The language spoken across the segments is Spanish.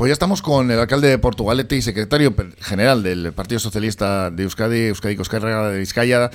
Pues ya estamos con el alcalde de Portugalete y secretario general del Partido Socialista de Euskadi, Euskadi Coscarra de Vizcaya,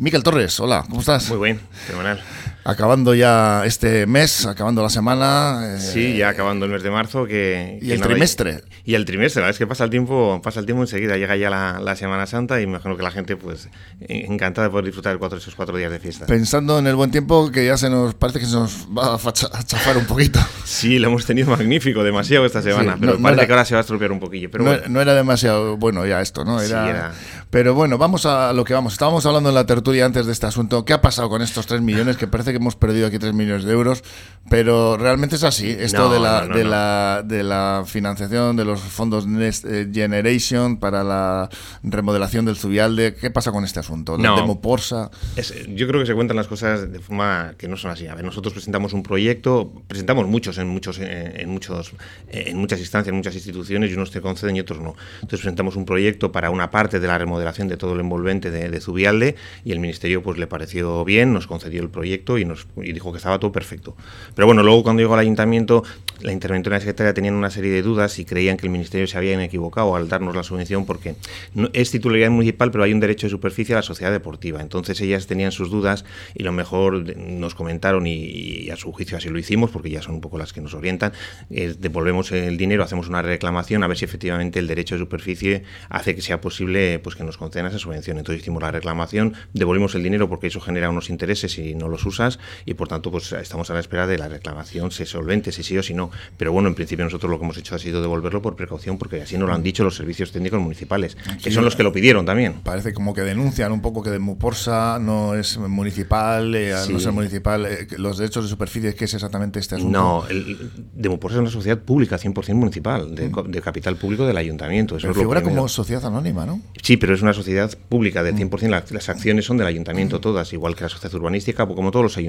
Miquel Torres. Hola, ¿cómo estás? Muy bien, fenomenal. Acabando ya este mes, acabando la semana. Eh, sí, ya acabando el mes de marzo. Que, y el trimestre. Y, el trimestre, la verdad es que pasa el tiempo, pasa el tiempo enseguida, llega ya la, Semana Santa y me imagino que la gente, pues, encantada de poder disfrutar de cuatro, esos cuatro días de fiesta. Pensando en el buen tiempo, que ya se nos parece que se nos va a, chafar un poquito. Sí, lo hemos tenido magnífico, demasiado esta semana, pero parece que ahora se va a estropear un poquillo. Pero no, era demasiado bueno ya esto, ¿no? Era, Pero bueno, vamos a lo que vamos. Estábamos hablando en la tertulia antes de este asunto. ¿Qué ha pasado con estos tres millones? Que parece que hemos perdido aquí tres millones de euros, pero realmente es así. Esto de, la, de, la, de la financiación de los fondos Next eh, Generation para la remodelación del Zubialde, ¿qué pasa con este asunto? ¿La demo Porsa? yo creo que se cuentan las cosas de forma que no son así. A ver, nosotros presentamos un proyecto, presentamos muchos en muchos en muchos en muchas instancias, en muchas instituciones y unos te conceden y otros no. Entonces presentamos un proyecto para una parte de la remodelación de todo el envolvente de, de Zubialde y el ministerio pues le pareció bien, nos concedió el proyecto y y dijo que estaba todo perfecto. Pero bueno, luego cuando llegó al ayuntamiento, la interventora de la secretaria tenían una serie de dudas y creían que el ministerio se había equivocado al darnos la subvención porque es titularidad municipal, pero hay un derecho de superficie a la sociedad deportiva. Entonces ellas tenían sus dudas y lo mejor nos comentaron y, a su juicio así lo hicimos porque ya son un poco las que nos orientan, devolvemos el dinero, hacemos una reclamación a ver si efectivamente el derecho de superficie hace que sea posible pues que nos concedan esa subvención. Entonces hicimos la reclamación, devolvimos el dinero porque eso genera unos intereses si no los usas y por tanto pues estamos a la espera de la reclamación, se solvente, si sí o si no. Pero bueno, en principio nosotros lo que hemos hecho ha sido devolverlo por precaución, porque así nos lo han dicho los servicios técnicos municipales, que son los que lo pidieron también. Parece como que denuncian un poco que de Muporsa no es municipal, eh, no es municipal, eh, los derechos de superficie, ¿qué es exactamente este asunto? No, el, Demoporsa es una sociedad pública, 100% municipal, de, mm. de, capital público del ayuntamiento. Eso pero figura como sociedad anónima, ¿no? Sí, pero es una sociedad pública del 100%, mm. las, acciones son del ayuntamiento mm. todas, igual que la sociedad urbanística, como todos los ayuntamientos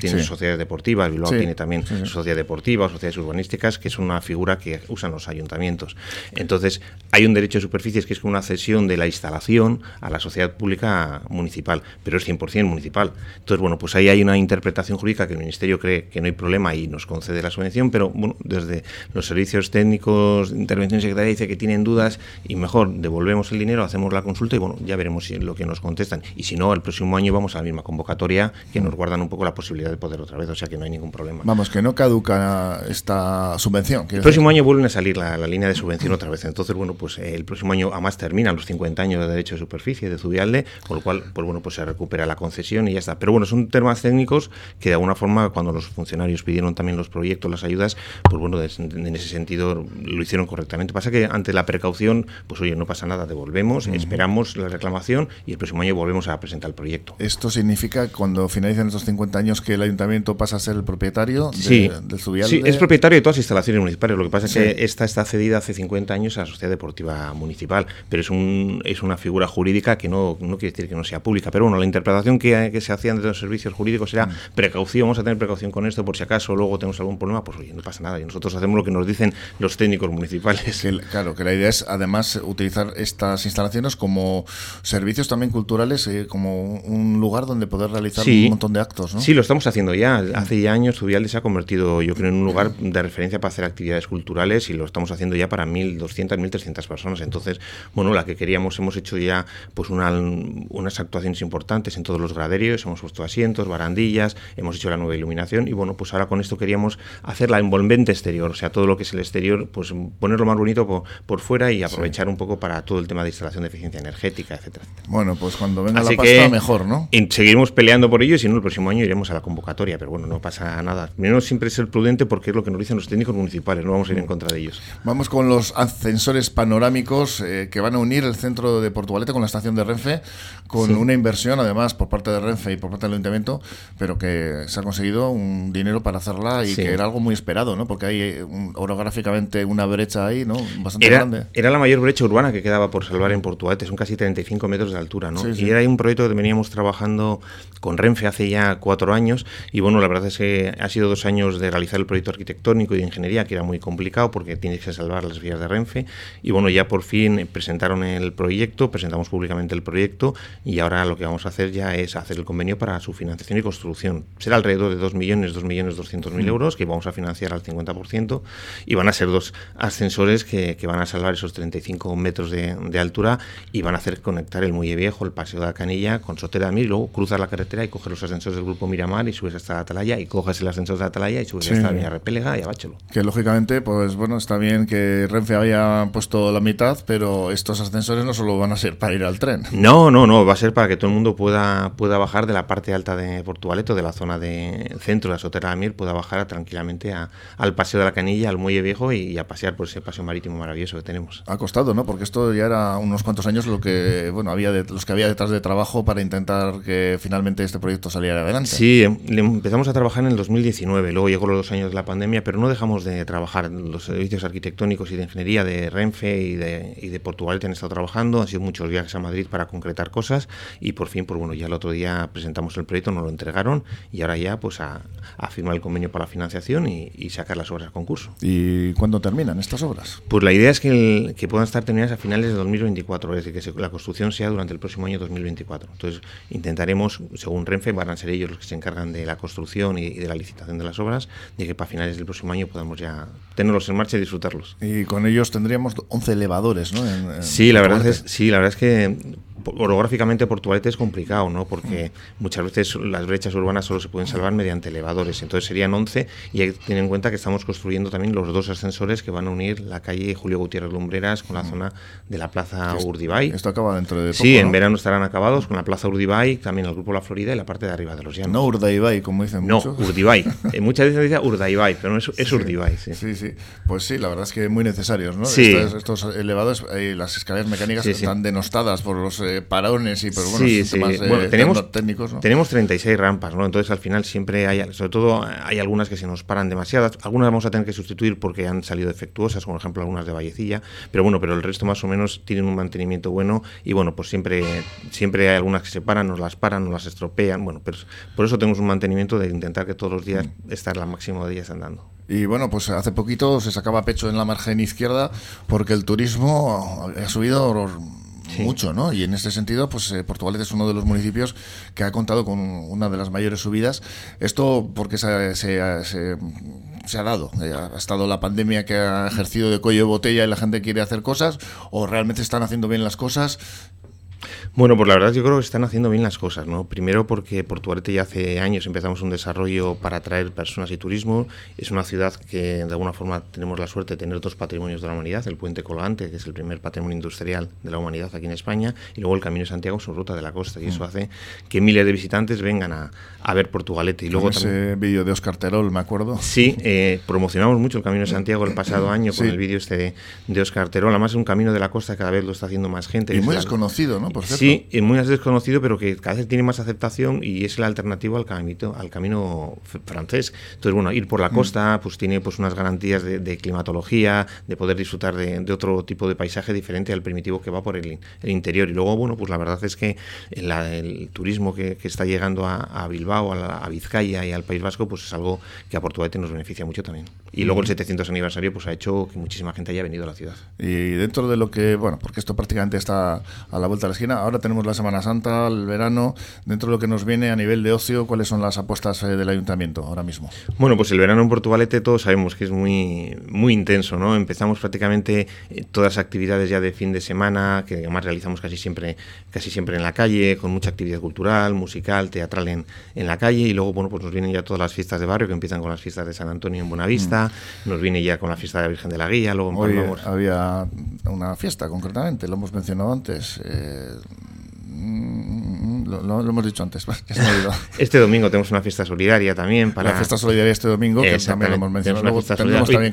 tienen sociedades deportivas, luego tiene también sociedad deportiva o sociedades urbanísticas, que es una figura que usan los ayuntamientos. Entonces, hay un derecho de superficies que es una cesión de la instalación a la sociedad pública municipal, pero es 100% municipal. Entonces, bueno, pues ahí hay una interpretación jurídica que el Ministerio cree que no hay problema y nos concede la subvención, pero bueno, desde los servicios técnicos de intervención secretaria dice que tienen dudas y mejor devolvemos el dinero, hacemos la consulta y bueno, ya veremos si lo que nos contestan. Y si no, el próximo año vamos a la misma convocatoria que nos guardan un poco la posibilidad de poder otra vez, o sea que no hay ningún problema. Vamos, que no caduca esta subvención. El próximo año vuelven a salir la, línea de subvención otra vez. Entonces, bueno, pues eh, el próximo año además termina los 50 años de derecho de superficie de Zubialde, por lo cual, pues bueno, pues se recupera la concesión y ya está. Pero bueno, son temas técnicos que de alguna forma, cuando los funcionarios pidieron también los proyectos, las ayudas, pues bueno, en ese sentido lo hicieron correctamente. Pasa que ante la precaución, pues oye, no pasa nada, devolvemos, esperamos la reclamación y el próximo año volvemos a presentar el proyecto. ¿Esto significa cuando finalicen estos 50 años que el ayuntamiento pasa a ser el propietario de, del Zubialde? Sí, es propietario de todas las instalaciones municipales. Lo que pasa es que esta está cedida hace 50 años a la Sociedad Deportiva Municipal, pero es, un, es una figura jurídica que no, no quiere decir que no sea pública. Pero bueno, la interpretación que, que se hacían de los servicios jurídicos era mm. precaución, vamos a tener precaución con esto por si acaso luego tenemos algún problema, pues oye, no pasa nada. Y nosotros hacemos lo que nos dicen los técnicos municipales. claro, que la idea es además utilizar estas instalaciones como servicios también culturales, eh, como un lugar donde poder realizar un montón de actos. ¿No? Sí, lo estamos haciendo ya. Hace ya años Zubialde se ha convertido, yo creo, en un lugar de referencia para hacer actividades culturales y lo estamos haciendo ya para 1.200, 1.300 personas. Entonces, bueno, la que queríamos, hemos hecho ya pues una, unas actuaciones importantes en todos los graderios, hemos puesto asientos, barandillas, hemos hecho la nueva iluminación y bueno, pues ahora con esto queríamos hacer la envolvente exterior, o sea, todo lo que es el exterior, pues ponerlo más bonito por, fuera y aprovechar un poco para todo el tema de instalación de eficiencia energética, etcétera. Bueno, pues cuando venga la pasta mejor, ¿no? seguiremos peleando por ello y si no, el próximo año iremos a la convocatoria, pero bueno, no pasa nada. Menos siempre ser prudente porque es lo que nos dicen los técnicos municipales, no vamos a ir en contra de ellos. Vamos con los ascensores panorámicos eh, que van a unir el centro de Portugalete con la estación de Renfe, con una inversión además por parte de Renfe y por parte del ayuntamiento, pero que se ha conseguido un dinero para hacerla y que era algo muy esperado, ¿no? Porque hay eh, orográficamente una brecha ahí, ¿no? Bastante grande. Era la mayor brecha urbana que quedaba por salvar en Portugalete, son casi 35 metros de altura, ¿no? Y era un proyecto que veníamos trabajando con Renfe hace ya cuatro años y bueno, la verdad es que ha sido dos años de realizar el proyecto arquitectónico y de ingeniería que era muy complicado porque tienes que salvar las vías de Renfe y bueno, ya por fin presentaron el proyecto, presentamos públicamente el proyecto y ahora lo que vamos a hacer ya es hacer el convenio para su financiación y construcción. Será alrededor de 2 millones, 2 millones 200 mil mm. euros que vamos a financiar al 50% y van a ser dos ascensores que, van a salvar esos 35 metros de, altura y van a hacer conectar el Muelle Viejo, el Paseo de la Canilla con Sotera de Mir, luego cruzar la carretera y coger los ascensores del Grupo Miramar y subes hasta Atalaya y coges el ascensor de Atalaya y subes hasta Villa Repélega y a Báchelo. Que lógicamente, pues bueno, está bien que Renfe había puesto la mitad, pero estos ascensores no solo van a ser para ir al tren. No, no, no, va a ser para que todo el mundo pueda, pueda bajar de la parte alta de Portualeto, de la zona de centro de la Sotera de Mir, pueda bajar tranquilamente al Paseo de la Canilla, al Muelle Viejo y, a pasear por ese paseo marítimo maravilloso que tenemos. Ha costado, ¿no? Porque esto ya era unos cuantos años lo que, bueno, había de, los que había detrás de trabajo para intentar que finalmente este proyecto saliera adelante. Sí, em, empezamos a trabajar en el 2019, luego llegó los dos años de la pandemia, pero no dejamos de trabajar. Los servicios arquitectónicos y de ingeniería de Renfe y de, y de Portugalete han estado trabajando, han sido muchos viajes a Madrid para concretar cosas y por fin, pues bueno, ya el otro día presentamos el proyecto, nos lo entregaron y ahora ya pues a, firmar el convenio para la financiación y, sacar las obras al concurso. ¿Y cuándo terminan estas obras? Pues la idea es que, que puedan estar terminadas a finales de 2024, es decir, que la construcción sea durante el próximo año 2024. Entonces intentaremos, según Renfe, van a ser ellos los que se encargan de la construcción y, de la licitación de las obras, de que para finales del próximo año podamos ya tenerlos en marcha y disfrutarlos. Y con ellos tendríamos 11 elevadores, ¿no? sí, la verdad es, sí, la verdad es que orográficamente Portugalete es complicado, ¿no? Porque muchas veces las brechas urbanas solo se pueden salvar mediante elevadores. Entonces serían 11 y hay que tener en cuenta que estamos construyendo también los dos ascensores que van a unir la calle Julio Gutiérrez Lumbreras con la zona de la Plaza Urdibay. Esto acaba dentro de poco, Sí, en verano estarán acabados con la Plaza Urdibay, también el Grupo La Florida y la parte de arriba de los llanos. No Urdibay, como dicen no, muchos. No, Urdibay. Eh, muchas veces dice Urdibay, pero no es, es Urdibay. Sí. sí. sí, Pues sí, la verdad es que muy necesarios, ¿no? Sí. Estos, elevados, eh, las escaleras mecánicas están denostadas por los eh, parones y sí, sí. bueno, tenemos, técnicos. Tenemos 36 rampas, ¿no? Entonces al final siempre hay, sobre todo hay algunas que se nos paran demasiadas. Algunas vamos a tener que sustituir porque han salido defectuosas, como por ejemplo algunas de Vallecilla. Pero bueno, pero el resto más o menos tienen un mantenimiento bueno y bueno, pues siempre, siempre hay algunas que se paran, nos las paran, nos las estropean. Bueno, pero por eso tenemos un mantenimiento de intentar que todos los días mm. estar la máxima de días andando. Y bueno, pues hace poquito se sacaba pecho en la margen izquierda porque el turismo ha subido mucho, ¿no? Y en este sentido, pues eh, es uno de los municipios que ha contado con una de las mayores subidas. Esto porque se, se, se, ha dado. Eh, ha estado la pandemia que ha ejercido de cuello de botella y la gente quiere hacer cosas, o realmente están haciendo bien las cosas bueno, pues la verdad yo creo que están haciendo bien las cosas, ¿no? Primero porque Portugalete ya hace años empezamos un desarrollo para atraer personas y turismo. Es una ciudad que de alguna forma tenemos la suerte de tener dos patrimonios de la humanidad, el puente colgante, que es el primer patrimonio industrial de la humanidad aquí en España, y luego el Camino de Santiago, su ruta de la costa, y eso mm. hace que miles de visitantes vengan a, a ver Portugalete. Y luego ese vídeo de Oscar Terol, me acuerdo. Sí, eh, promocionamos mucho el Camino de Santiago el pasado año con el vídeo este de, Oscar Terol. Además es un camino de la costa cada vez lo está haciendo más gente. Y muy desconocido, ¿no? Por cierto. Sí, y muy desconocido, pero que cada vez tiene más aceptación y es la alternativa al camino, al camino francés. Entonces, bueno, ir por la mm. costa pues tiene pues unas garantías de, climatología, de poder disfrutar de, otro tipo de paisaje diferente al primitivo que va por el, interior. Y luego, bueno, pues la verdad es que el turismo que, está llegando a, Bilbao, a, Vizcaya y al País Vasco, pues es algo que a Portugalete nos beneficia mucho también. Y luego el 700 mm. aniversario pues ha hecho que muchísima gente haya venido a la ciudad. Y dentro de lo que, bueno, porque esto prácticamente está a la vuelta de la esquina, ahora tenemos la Semana Santa, el verano, dentro de lo que nos viene a nivel de ocio, ¿cuáles son las apuestas eh, del ayuntamiento ahora mismo? Bueno, pues el verano en Portugalete todos sabemos que es muy, muy intenso, ¿no? Empezamos prácticamente eh, todas las actividades ya de fin de semana, que además realizamos casi siempre, casi siempre en la calle, con mucha actividad cultural, musical, teatral en, en la calle, y luego, bueno, pues nos vienen ya todas las fiestas de barrio, que empiezan con las fiestas de San Antonio en Buenavista, mm. nos viene ya con la fiesta de la Virgen de la Guía, luego en Hoy había una fiesta concretamente, lo hemos mencionado antes. Eh, lo, hemos dicho antes, Este domingo tenemos una fiesta solidaria también. Para... La fiesta solidaria este domingo, que también lo hemos mencionado.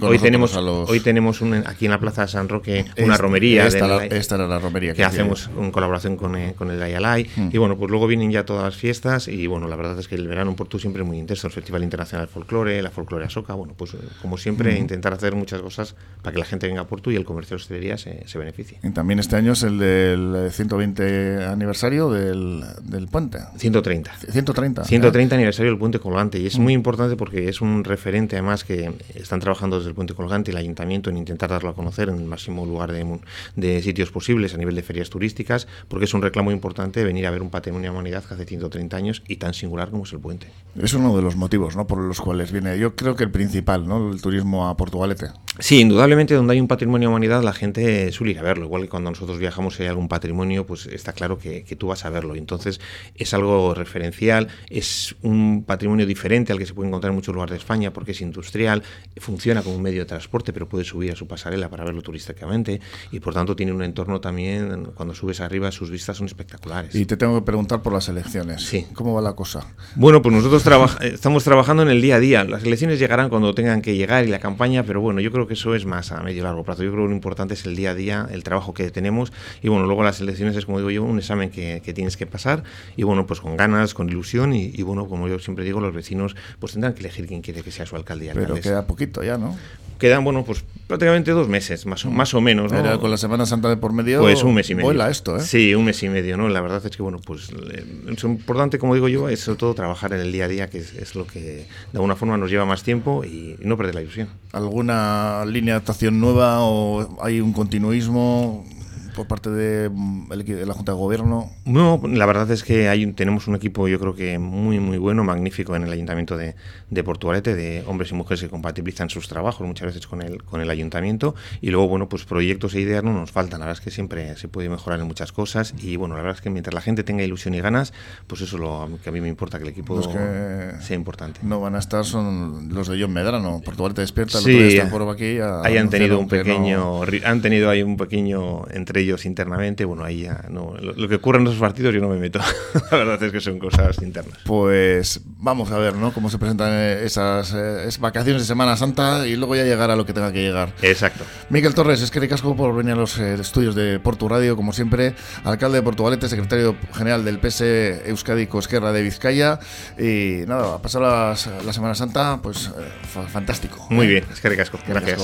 hoy, tenemos, hoy tenemos un, aquí en la Plaza de San Roque una romería. Esta, esta, era la romería. Que, hacemos en colaboración con, eh, con el Ayalay. Mm. Y bueno, pues luego vienen ya todas las fiestas y bueno, la verdad es que el verano en Porto siempre es muy intenso. El Festival Internacional de Folclore, la Folclore Asoca, bueno, pues eh, como siempre mm. intentar hacer muchas cosas para que la gente venga a Porto y el comercio de hostelería se, se beneficie. Y también este año es el del 120 aniversario del del puente. 130. 130. 130 aniversario del puente colgante. Y es muy importante porque es un referente, además, que están trabajando desde el puente colgante y el ayuntamiento en intentar darlo a conocer en el máximo lugar de, de sitios posibles a nivel de ferias turísticas, porque es un reclamo importante venir a ver un patrimonio de humanidad que hace 130 años y tan singular como es el puente. Es uno de los motivos ¿no? por los cuales viene, yo creo que el principal, ¿no? el turismo a Portugalete. Sí, indudablemente donde hay un patrimonio de humanidad la gente suele ir a verlo, igual que cuando nosotros viajamos y hay algún patrimonio, pues está claro que, que tú vas a verlo. Entonces es algo referencial, es un patrimonio diferente al que se puede encontrar en muchos lugares de España porque es industrial, funciona como un medio de transporte, pero puede subir a su pasarela para verlo turísticamente y por tanto tiene un entorno también, cuando subes arriba sus vistas son espectaculares. Y te tengo que preguntar por las elecciones. Sí. ¿Cómo va la cosa? Bueno, pues nosotros estamos trabajando en el día a día. Las elecciones llegarán cuando tengan que llegar y la campaña, pero bueno, yo creo que eso es más a medio y largo plazo. Yo creo que lo importante es el día a día, el trabajo que tenemos y bueno, luego las elecciones es como digo yo, un examen que, que tienes que pasar y bueno, pues con ganas, con ilusión y, y, bueno, como yo siempre digo, los vecinos pues tendrán que elegir quién quiere que sea su alcalde Pero queda poquito ya, ¿no? Quedan, bueno, pues prácticamente dos meses, más o, más o menos, ¿no? Era con la Semana Santa de por medio. Pues un mes y medio. Vuela esto, ¿eh? Sí, un mes y medio, ¿no? La verdad es que, bueno, pues lo importante, como digo yo, es sobre todo trabajar en el día a día, que es, es lo que de alguna forma nos lleva más tiempo y, y no perder la ilusión. ¿Alguna línea de actuación nueva o hay un continuismo? Por parte de, de, la Junta de Gobierno? No, la verdad es que hay, tenemos un equipo yo creo que muy muy bueno, magnífico en el Ayuntamiento de, de Portugalete, de hombres y mujeres que compatibilizan sus trabajos muchas veces con el, con el Ayuntamiento. Y luego bueno, pues proyectos e ideas no nos faltan, la verdad es que siempre se puede mejorar en muchas cosas. Y bueno, la verdad es que mientras la gente tenga ilusión y ganas, pues eso es lo que a mí me importa, que el equipo los que sea importante. No van a estar son los de John Medrano, Portugalete despierta, sí, el por aquí hayan tenido un pequeño, no... han tenido ahí un pequeño entre ellos internamente, bueno, ahí ya no. Lo, lo, que ocurre en esos partidos yo no me meto. la verdad es que son cosas internas. Pues vamos a ver, ¿no? Cómo se presentan esas, eh, esas vacaciones de Semana Santa y luego ya llegar a lo que tenga que llegar. Exacto. Miguel Torres, es que ricasco por venir a los eh, estudios de Portu Radio, como siempre, alcalde de Portugalete, secretario general del PS Euskadi Cosquerra de Vizcaya. Y nada, a pasar las, la Semana Santa, pues eh, fantástico. Muy bien, es que ricasco. Gracias.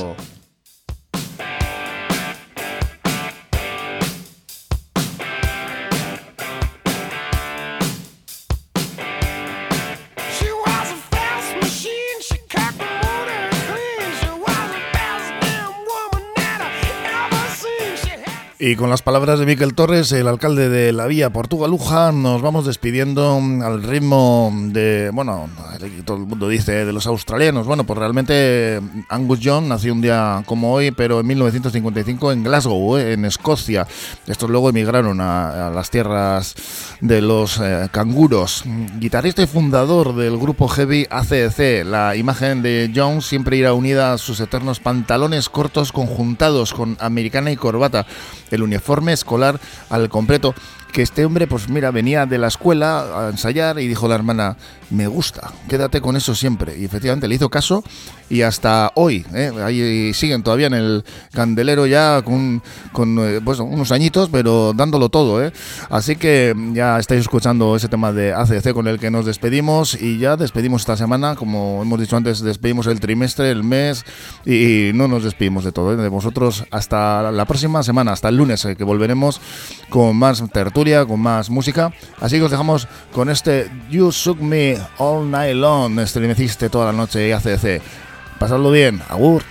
Y con las palabras de Miquel Torres, el alcalde de la vía Portugaluja, nos vamos despidiendo al ritmo de, bueno, todo el mundo dice de los australianos. Bueno, pues realmente Angus Young nació un día como hoy, pero en 1955 en Glasgow, eh, en Escocia. Estos luego emigraron a, a las tierras de los eh, canguros. Guitarrista y fundador del grupo heavy ACDC, la imagen de Young siempre irá unida a sus eternos pantalones cortos conjuntados con americana y corbata el uniforme escolar al completo. Que este hombre, pues mira, venía de la escuela a ensayar y dijo la hermana, me gusta, quédate con eso siempre. Y efectivamente le hizo caso y hasta hoy, ¿eh? ahí siguen todavía en el candelero ya con, con eh, pues, unos añitos, pero dándolo todo. ¿eh? Así que ya estáis escuchando ese tema de ACC con el que nos despedimos y ya despedimos esta semana, como hemos dicho antes, despedimos el trimestre, el mes y no nos despedimos de todo, ¿eh? de vosotros hasta la próxima semana, hasta el lunes, que volveremos con más tertulia, con más música. Así que os dejamos con este You Shook Me All Night Long, estremeciste toda la noche ACC. Pasadlo bien, agur.